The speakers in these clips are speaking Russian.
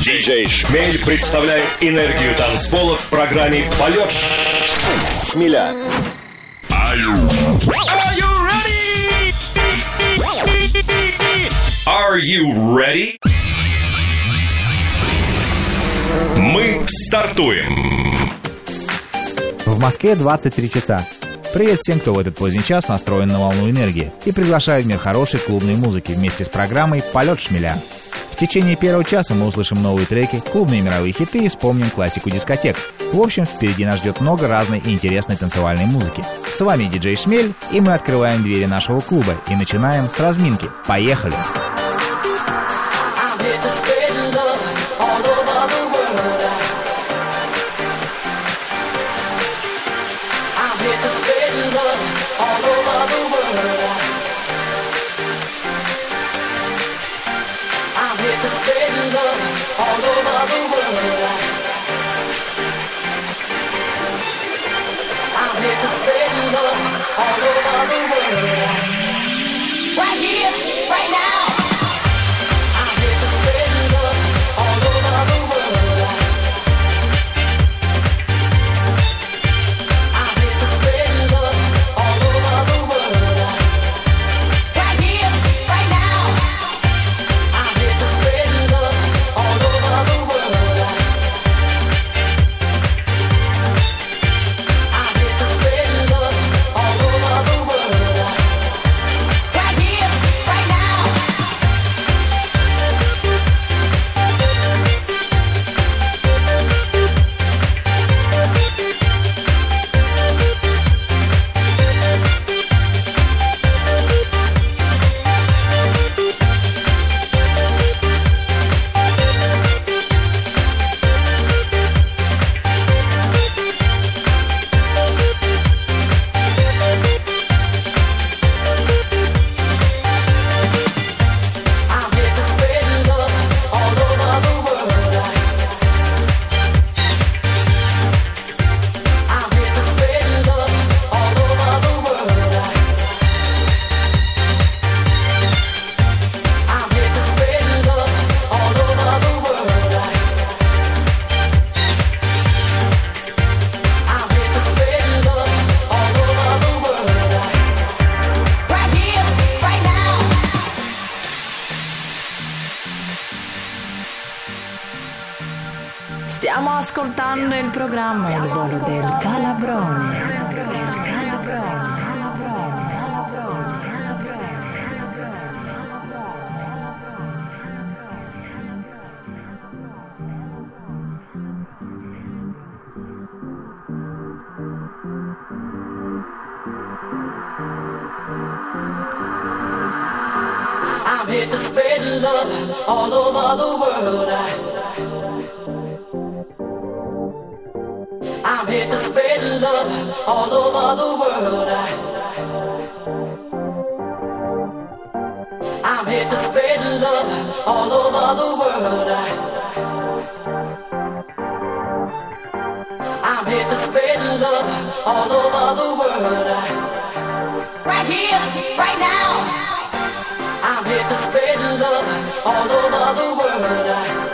Диджей, Шмель представляет энергию танцпола в программе «Полет Шмеля». Are you, ready? Are you ready? Мы стартуем! В Москве 23 часа. Привет всем, кто в этот поздний час настроен на волну энергии и приглашаю в мир хорошей клубной музыки вместе с программой «Полет шмеля». В течение первого часа мы услышим новые треки, клубные мировые хиты и вспомним классику дискотек. В общем, впереди нас ждет много разной и интересной танцевальной музыки. С вами диджей Шмель, и мы открываем двери нашего клуба и начинаем с разминки. Поехали! Поехали! ascoltando il programma Il volo del Calabrone. I'm here to spread love all over the world. I I'm here to spread love all over the world. I'm here to spread love all over the world. I'm here to spread love all over the world. Right here, right now. I'm here to spread love all over the world.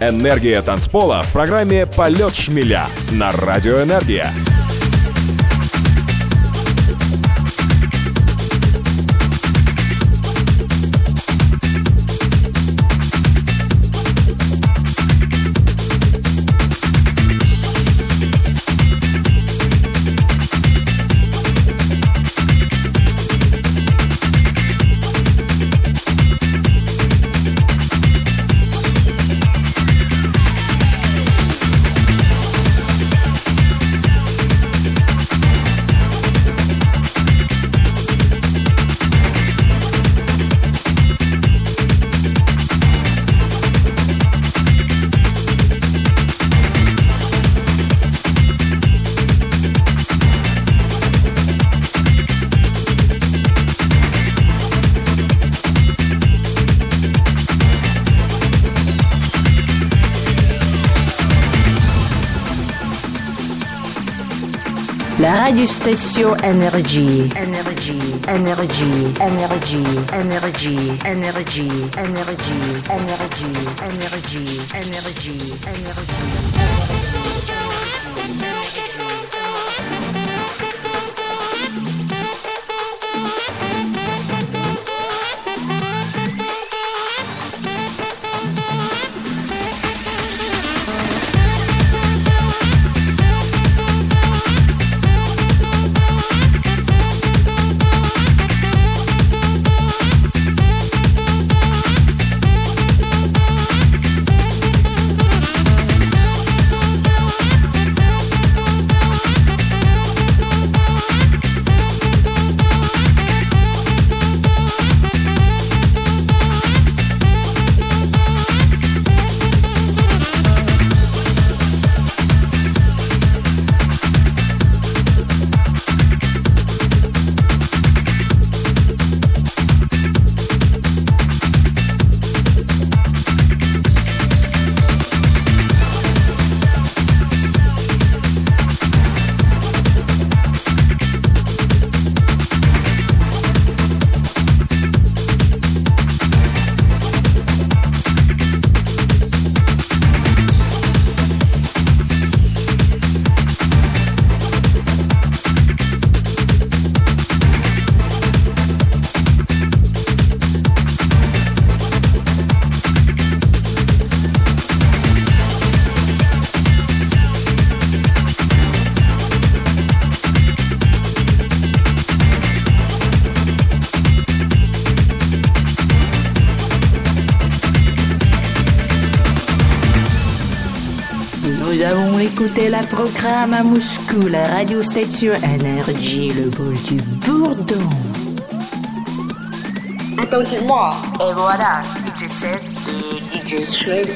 Энергия танцпола в программе «Полет шмеля» на Радио Энергия. Radio Station Energy. Energy. Energy. Energy. Energy. Energy. Energy. Energy. Energy. Energy. Energy. Energy. écoutez la programme à Moscou, la radio station Energy, le bol du bourdon. Attendez-moi. et voilà, DJ 7 et DJ Shred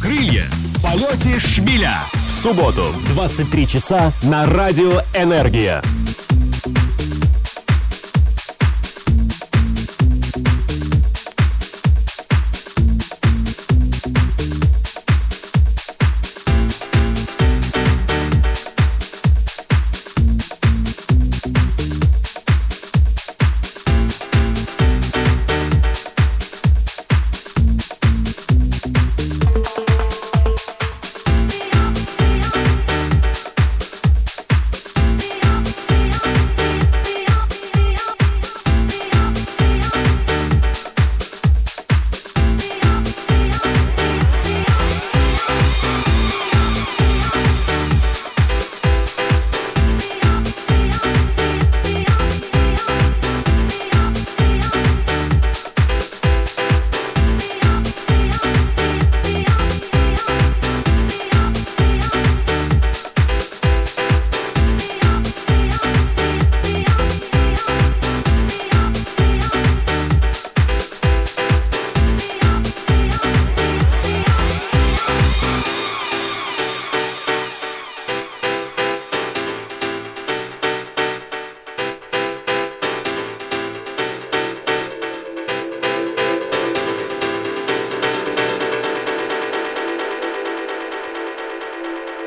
крылья в полете шмеля. В субботу в 23 часа на Радио «Энергия».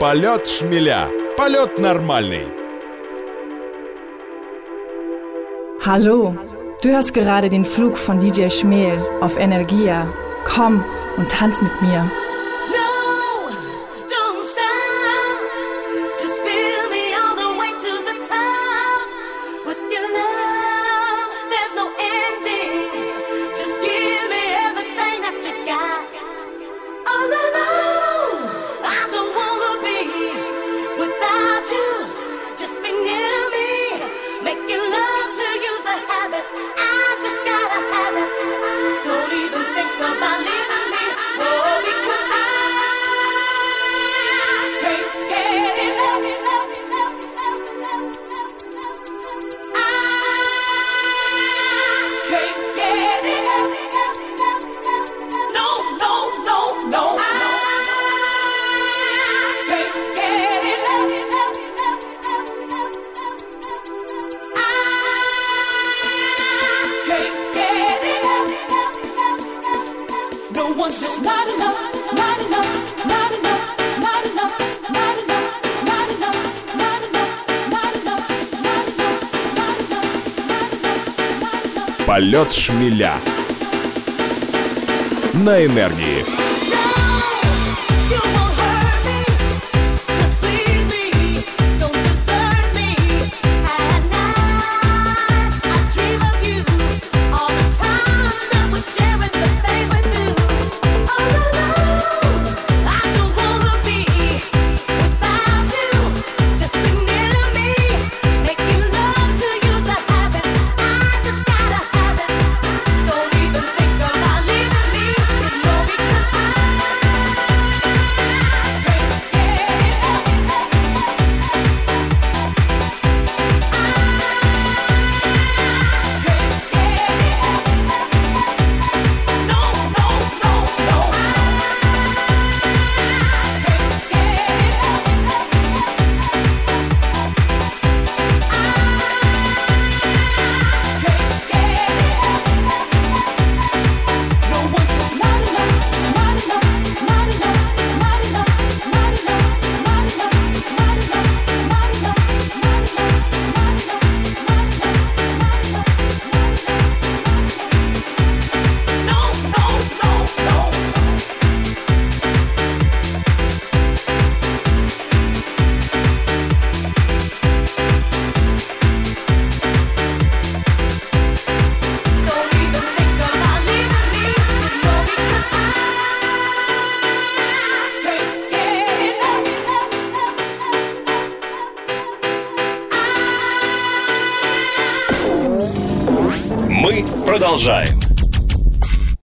Полет шмеля. Полет нормальный. Hallo, du hörst gerade den Flug von DJ Schmel auf Energia. Komm und tanz mit mir. Полет шмеля. На энергии. продолжаем.